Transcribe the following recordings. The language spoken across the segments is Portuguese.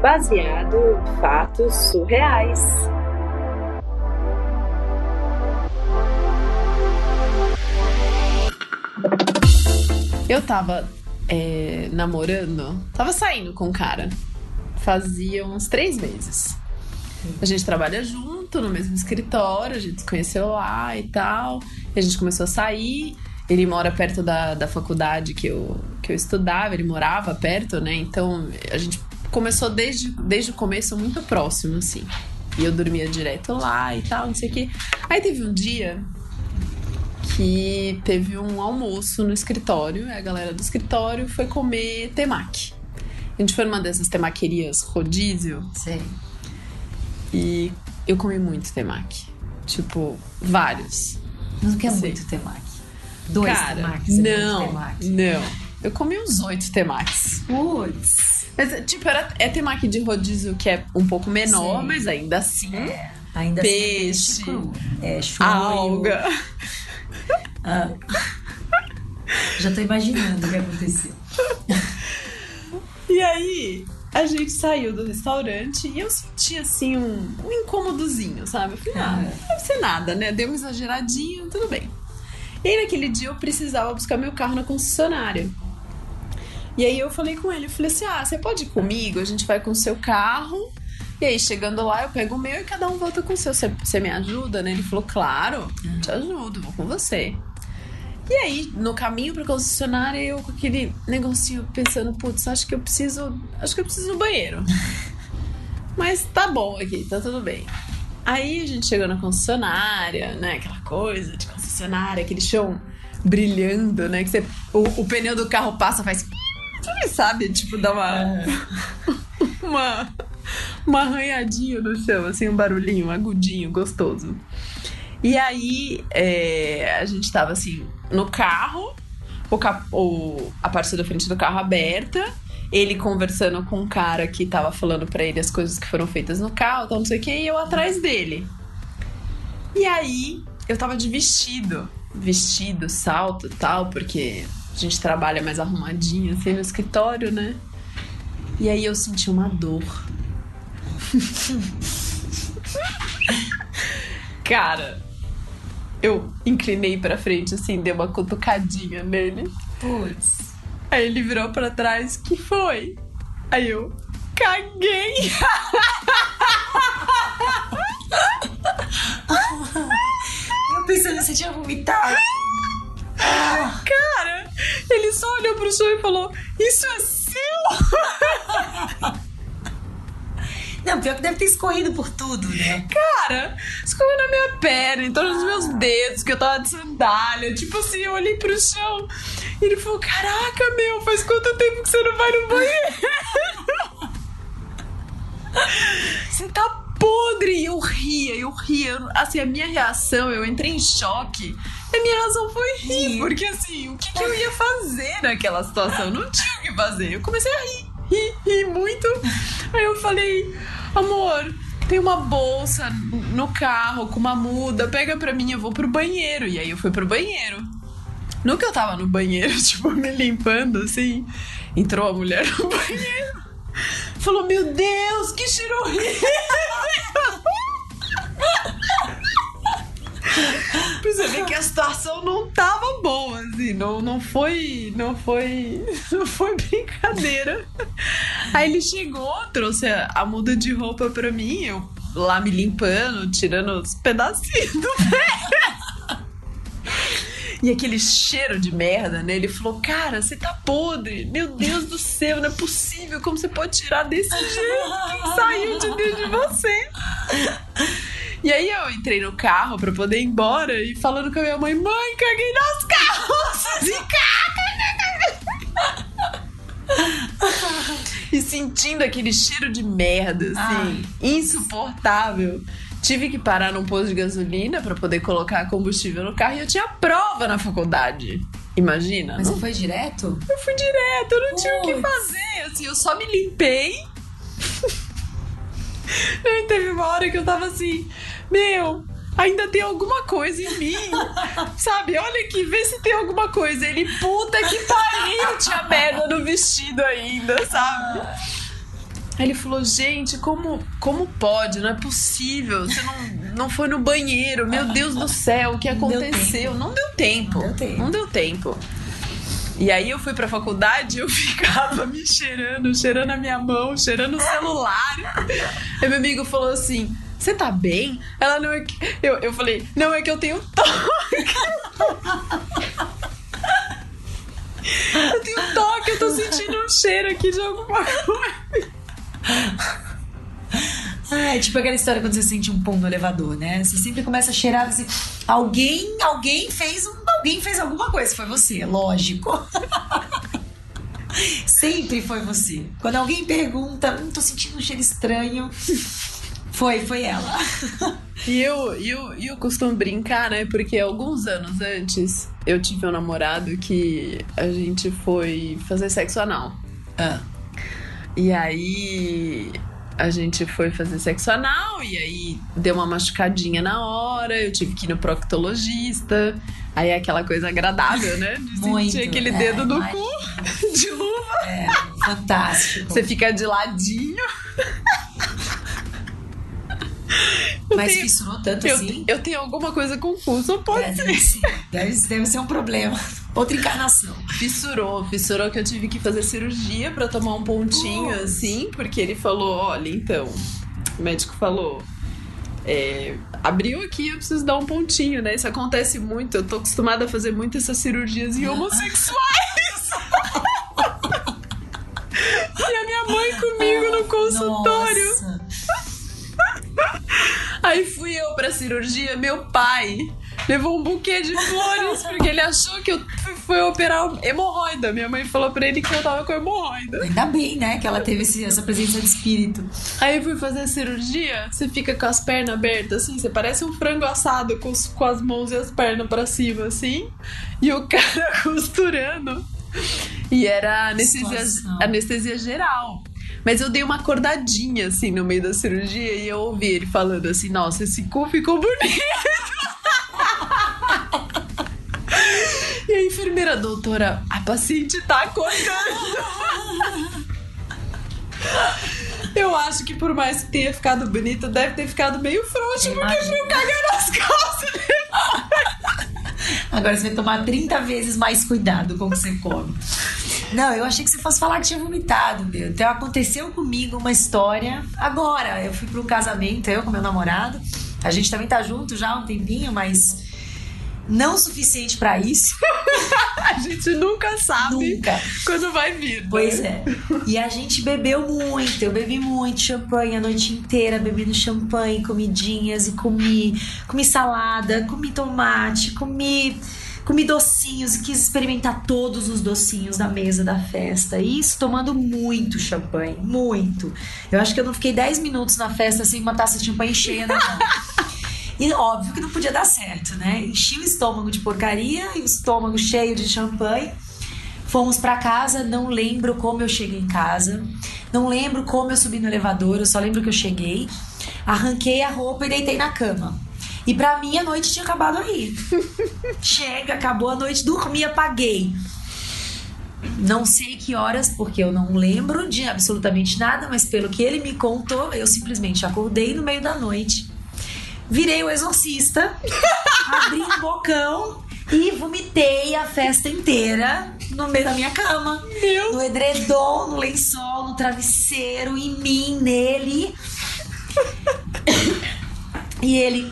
baseado em fatos surreais. Eu tava é, namorando, tava saindo com um cara. Fazia uns três meses. A gente trabalha junto no mesmo escritório, a gente se conheceu lá e tal. E a gente começou a sair. Ele mora perto da, da faculdade que eu, que eu estudava, ele morava perto, né? Então a gente começou desde, desde o começo muito próximo, assim. E eu dormia direto lá e tal, não sei o quê. Aí teve um dia que teve um almoço no escritório, a galera do escritório foi comer temaki. A gente foi numa dessas temaquerias rodízio. Sei. E eu comi muito temaki. Tipo, vários. Mas o que é Sei. muito temaki? Dois Cara, temakis é não, não. Eu comi uns oito temakis. Putz. Mas, tipo, era, é temaki de rodízio que é um pouco menor, Sim. mas ainda assim. É, ainda Peixe, assim é peixe cru. É shoyu. Alga. Ah. Já tô imaginando o que aconteceu. E aí, a gente saiu do restaurante e eu senti, assim, um, um incômodozinho, sabe? Eu falei, ah, Ah. não deve ser nada, né? Deu uma exageradinha, tudo bem. E aí, naquele dia, eu precisava buscar meu carro na concessionária. E aí, eu falei com ele, eu falei assim, ah, você pode ir comigo? A gente vai com o seu carro. E aí, chegando lá, eu pego o meu e cada um volta com o seu. Você, você me ajuda, né? Ele falou, claro, te ajudo, vou com você. E aí, no caminho pra concessionária, eu com aquele negocinho pensando, putz, acho que eu preciso. Acho que eu preciso no banheiro. Mas tá bom aqui, tá tudo bem. Aí a gente chegou na concessionária, né? Aquela coisa de concessionária, aquele chão brilhando, né? Que você, o, o pneu do carro passa, faz. Sabe? Tipo, dá uma. uma. Uma arranhadinha no chão, assim, um barulhinho, agudinho, gostoso. E aí, é, a gente tava assim, no carro, o cap- o- a parte da frente do carro aberta, ele conversando com um cara que tava falando pra ele as coisas que foram feitas no carro, tal, não sei o que, e eu atrás dele. E aí, eu tava de vestido, vestido, salto e tal, porque a gente trabalha mais arrumadinho assim no escritório, né? E aí eu senti uma dor. Cara, eu inclinei pra frente, assim, dei uma cutucadinha nele. Putz. Aí ele virou pra trás, que foi? Aí eu caguei. Eu pensando você tinha vomitado. Cara, ele chão e falou: Isso é seu? Não, pior que deve ter escorrido por tudo, né? Cara, escorreu na minha perna, em todos os meus dedos, que eu tava de sandália. Tipo assim, eu olhei pro chão e ele falou: Caraca, meu, faz quanto tempo que você não vai no banheiro? Você tá podre! E eu ria, eu ria. Assim, a minha reação, eu entrei em choque. E a minha razão foi rir, Rir. porque assim, o que, que eu ia fazer naquela situação? Eu não tinha o que fazer. Eu comecei a rir, rir, rir muito. Aí eu falei, amor, tem uma bolsa no carro com uma muda, pega pra mim, eu vou pro banheiro. E aí eu fui pro banheiro. No que eu tava no banheiro, tipo, me limpando assim, entrou a mulher no banheiro. Falou, meu Deus, que cheiro horrível! Pra você ver que a situação não tava boa, assim, não, não foi. Não foi. Não foi brincadeira. Aí ele chegou, trouxe a, a muda de roupa pra mim, eu lá me limpando, tirando os pedacinhos do pé. E aquele cheiro de merda, né? Ele falou, cara, você tá podre. Meu Deus do céu, não é possível. Como você pode tirar desse jeito? Saiu de dentro de você? E aí eu entrei no carro pra poder ir embora e falando com a minha mãe, mãe, caguei nas calças e caga. E sentindo aquele cheiro de merda, assim, insuportável. Tive que parar num posto de gasolina pra poder colocar combustível no carro e eu tinha prova na faculdade. Imagina? Mas não você foi direto? eu fui direto, eu não tinha o que fazer. Assim, eu só me limpei. e teve uma hora que eu tava assim, meu, ainda tem alguma coisa em mim. Sabe? Olha aqui, vê se tem alguma coisa. Ele, puta que pariu, tinha merda no vestido ainda, sabe? Aí ele falou, gente, como, como pode? Não é possível. Você não, não foi no banheiro. Meu Deus do céu, o que aconteceu? Não deu tempo. Não deu tempo. Não deu tempo. E aí eu fui pra faculdade e eu ficava me cheirando, cheirando a minha mão, cheirando o celular. Aí meu amigo falou assim: Você tá bem? Ela não é que. Eu, eu falei, não, é que eu tenho toque. Eu tenho toque, eu tô sentindo um cheiro aqui de alguma coisa. É tipo aquela história quando você sente um pão no elevador, né? Você sempre começa a cheirar assim. Alguém, alguém fez um, alguém fez alguma coisa, foi você, lógico. sempre foi você. Quando alguém pergunta, hum, tô sentindo um cheiro estranho, foi, foi ela. E eu, eu, eu costumo brincar, né? Porque alguns anos antes eu tive um namorado que a gente foi fazer sexo anal. Ah, E aí a gente foi fazer sexo anal e aí deu uma machucadinha na hora, eu tive que ir no proctologista. Aí é aquela coisa agradável, né? De Muito, sentir aquele é, dedo no cu de luva. é, fantástico. Você fica de ladinho. Mas tenho- fissurou tanto Eu, assim? eu tenho alguma coisa com o cu, só pode É, ser. deve, ser, deve, deve ser um problema. Outra encarnação. Fissurou, fissurou que eu tive que fazer cirurgia pra tomar um pontinho assim, porque ele falou: olha, então, o médico falou. é, abriu aqui, eu preciso dar um pontinho, né? Isso acontece muito. Eu tô acostumada a fazer muito essas cirurgias em homossexuais. e a minha mãe comigo no consultório. Aí fui eu pra cirurgia, meu pai levou um buquê de flores porque ele achou que eu fui- operar hemorroida. Minha mãe falou pra ele que eu tava com hemorroida. Ainda bem, né? Que ela teve esse- essa presença de espírito. Aí fui fazer a cirurgia, você fica com as pernas abertas assim, você parece um frango assado com, os- com as mãos e as pernas pra cima assim, e o cara costurando. E era anestesia, anestesia geral. Mas eu dei uma acordadinha assim no meio da cirurgia e eu ouvi ele falando assim: Nossa, esse cu ficou bonito. E a enfermeira, doutora, a paciente tá acordando. Eu acho que por mais que tenha ficado bonita, deve ter ficado meio frouxo, porque Imagina. eu cagar nas costas dele. Agora você vai tomar 30 vezes mais cuidado com o que você come. Não, eu achei que você fosse falar que tinha vomitado, meu. Então aconteceu comigo uma história. Agora, eu fui para um casamento, eu com meu namorado. A gente também tá junto já há um tempinho, mas não o suficiente para isso. A gente nunca sabe Nunca. quando vai vir. né? Pois é. E a gente bebeu muito. Eu bebi muito champanhe a noite inteira, bebendo champanhe, comidinhas e comi, comi salada, comi tomate, comi comi docinhos e quis experimentar todos os docinhos da mesa da festa. E Isso tomando muito champanhe, muito. Eu acho que eu não fiquei 10 minutos na festa sem uma taça de champanhe cheia na mão. E óbvio que não podia dar certo, né? Enchi o estômago de porcaria e o estômago cheio de champanhe. Fomos pra casa, não lembro como eu cheguei em casa, não lembro como eu subi no elevador, eu só lembro que eu cheguei, arranquei a roupa e deitei na cama. E pra mim a noite tinha acabado aí. Chega, acabou a noite, dormi, apaguei. Não sei que horas, porque eu não lembro de absolutamente nada, mas pelo que ele me contou, eu simplesmente acordei no meio da noite, virei o exorcista, abri um bocão e vomitei a festa inteira no meio da minha cama. Meu No edredom, no lençol, no travesseiro, em mim, nele. E ele.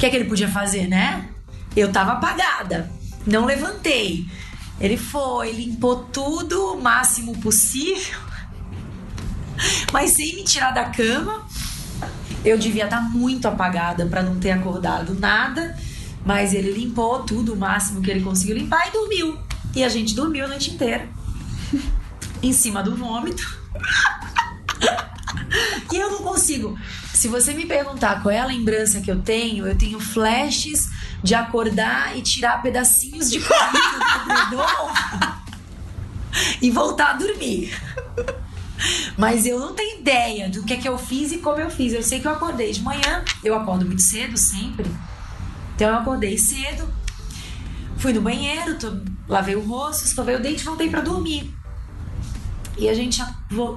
Que é que ele podia fazer, né? Eu tava apagada. Não levantei. Ele foi, limpou tudo o máximo possível. Mas sem me tirar da cama. Eu devia estar muito apagada para não ter acordado nada. Mas ele limpou tudo o máximo que ele conseguiu limpar e dormiu. E a gente dormiu a noite inteira. em cima do vômito. Consigo. Se você me perguntar qual é a lembrança que eu tenho, eu tenho flashes de acordar e tirar pedacinhos de comida do edredom e voltar a dormir. Mas eu não tenho ideia do que é que eu fiz e como eu fiz. Eu sei que eu acordei de manhã, eu acordo muito cedo sempre. Então eu acordei cedo, fui no banheiro, to- lavei o rosto, escovei o dente e voltei pra dormir. e a gente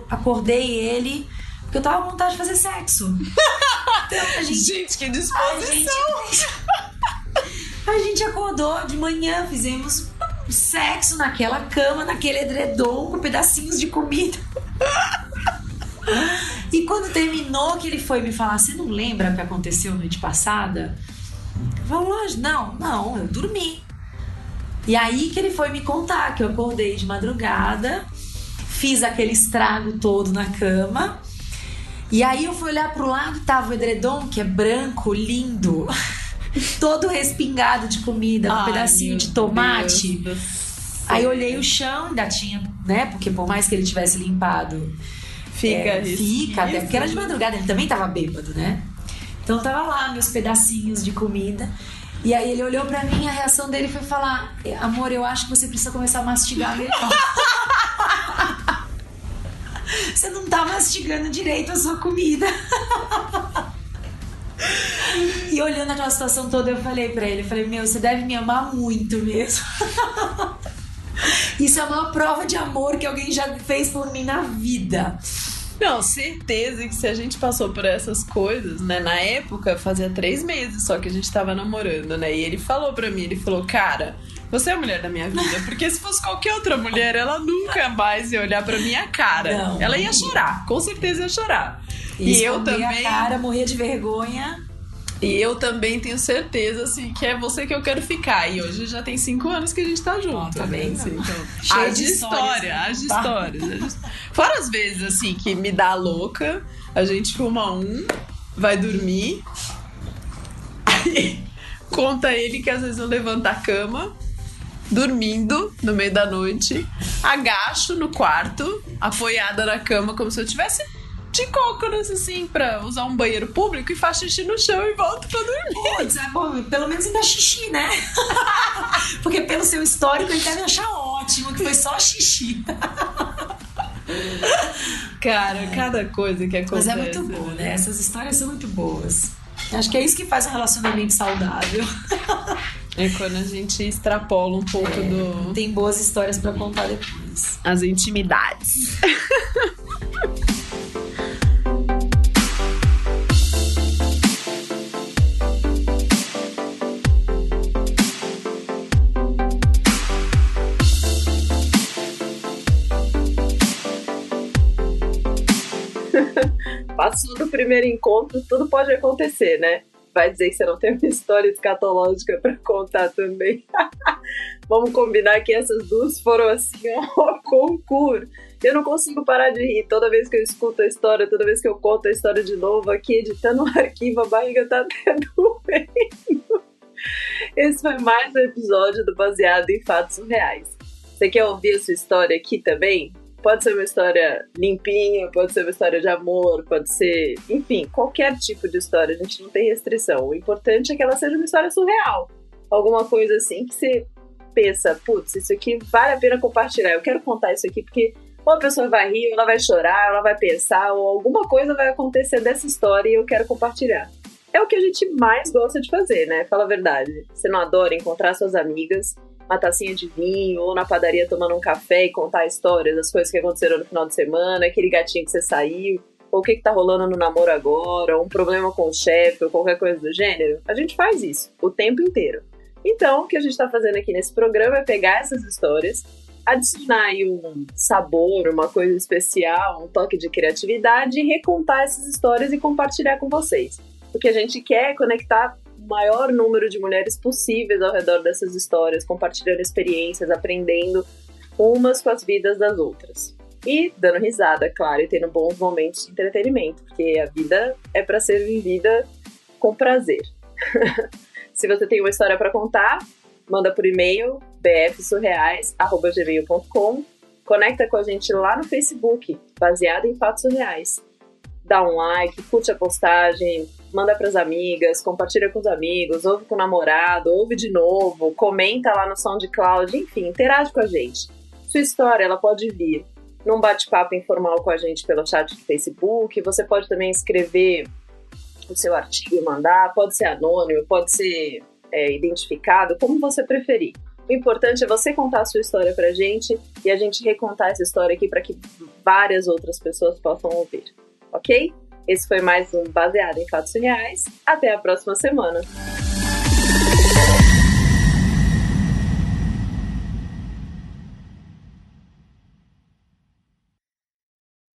acordei ele porque eu tava com vontade de fazer sexo. Então, a gente, gente que disposição! A gente, a gente acordou de manhã, fizemos sexo naquela cama, naquele edredom, com pedacinhos de comida. E quando terminou, que ele foi me falar: Você não lembra o que aconteceu noite passada? Falou, não, não, eu dormi. E aí que ele foi me contar que eu acordei de madrugada, fiz aquele estrago todo na cama. E aí eu fui olhar pro lado, tava o edredom, que é branco, lindo, todo respingado de comida, com um pedacinho de tomate. Aí eu olhei o chão, ainda tinha, né? Porque por mais que ele tivesse limpado, fica, é, fica, até porque era de madrugada, ele também tava bêbado, né? Então tava lá meus pedacinhos de comida. E aí ele olhou para mim, a reação dele foi falar: "Amor, eu acho que você precisa começar a mastigar melhor". você não tá mastigando direito a sua comida. e olhando aquela situação toda, eu falei para ele, eu falei: "Meu, você deve me amar muito mesmo". Isso é uma prova de amor que alguém já fez por mim na vida. Não, certeza que se a gente passou por essas coisas, né? Na época, fazia três meses só que a gente tava namorando, né? E ele falou pra mim, ele falou, cara, você é a mulher da minha vida. Porque se fosse qualquer outra mulher, ela nunca mais ia olhar pra minha cara. Não, ela ia chorar, com certeza ia chorar. E, e eu também. a cara, morria de vergonha. E eu também tenho certeza, assim, que é você que eu quero ficar. E hoje já tem cinco anos que a gente tá junto. Oh, tá bem, né? assim, então, Cheio de história, as de tá. histórias. Fora as vezes, assim, que me dá louca, a gente fuma um, vai dormir. Aí conta ele que às vezes eu levanto da cama, dormindo no meio da noite, agacho no quarto, apoiada na cama, como se eu tivesse de cócoras, assim, pra usar um banheiro público e faz xixi no chão e volta pra dormir. É bom, pelo menos ainda xixi, né? Porque pelo seu histórico ele deve achar ótimo que foi só xixi. Cara, cada coisa que acontece. Mas é muito bom, né? né? Essas histórias são muito boas. Acho que é isso que faz um relacionamento saudável. É quando a gente extrapola um pouco é, do. Tem boas histórias para contar depois. As intimidades. Passou do primeiro encontro, tudo pode acontecer, né? Vai dizer que você não tem uma história escatológica para contar também. Vamos combinar que essas duas foram assim, ó, concurso. Eu não consigo parar de rir toda vez que eu escuto a história, toda vez que eu conto a história de novo aqui, editando o um arquivo, a barriga tá até doendo. Esse foi mais um episódio do Baseado em Fatos Reais. Você quer ouvir a sua história aqui também? Pode ser uma história limpinha, pode ser uma história de amor, pode ser, enfim, qualquer tipo de história, a gente não tem restrição. O importante é que ela seja uma história surreal. Alguma coisa assim que você pensa, putz, isso aqui vale a pena compartilhar. Eu quero contar isso aqui porque ou a pessoa vai rir, ela vai chorar, ela vai pensar, ou alguma coisa vai acontecer dessa história e eu quero compartilhar. É o que a gente mais gosta de fazer, né? Fala a verdade. Você não adora encontrar suas amigas uma tacinha de vinho, ou na padaria tomando um café e contar histórias das coisas que aconteceram no final de semana, aquele gatinho que você saiu, ou o que, que tá rolando no namoro agora, ou um problema com o chefe, ou qualquer coisa do gênero. A gente faz isso o tempo inteiro. Então, o que a gente está fazendo aqui nesse programa é pegar essas histórias, adicionar aí um sabor, uma coisa especial, um toque de criatividade e recontar essas histórias e compartilhar com vocês. O que a gente quer é conectar maior número de mulheres possíveis ao redor dessas histórias, compartilhando experiências, aprendendo umas com as vidas das outras. E dando risada, claro, e tendo bons momentos de entretenimento, porque a vida é para ser vivida com prazer. Se você tem uma história para contar, manda por e-mail bfsurreais@gmail.com. Conecta com a gente lá no Facebook, baseado em fatos reais. Dá um like, curte a postagem, manda pras amigas, compartilha com os amigos, ouve com o namorado, ouve de novo, comenta lá no SoundCloud, enfim, interage com a gente. Sua história, ela pode vir num bate-papo informal com a gente pelo chat do Facebook, você pode também escrever o seu artigo e mandar, pode ser anônimo, pode ser é, identificado, como você preferir. O importante é você contar a sua história pra gente e a gente recontar essa história aqui para que várias outras pessoas possam ouvir, ok? Esse foi mais um Baseado em Fatos Reais. Até a próxima semana.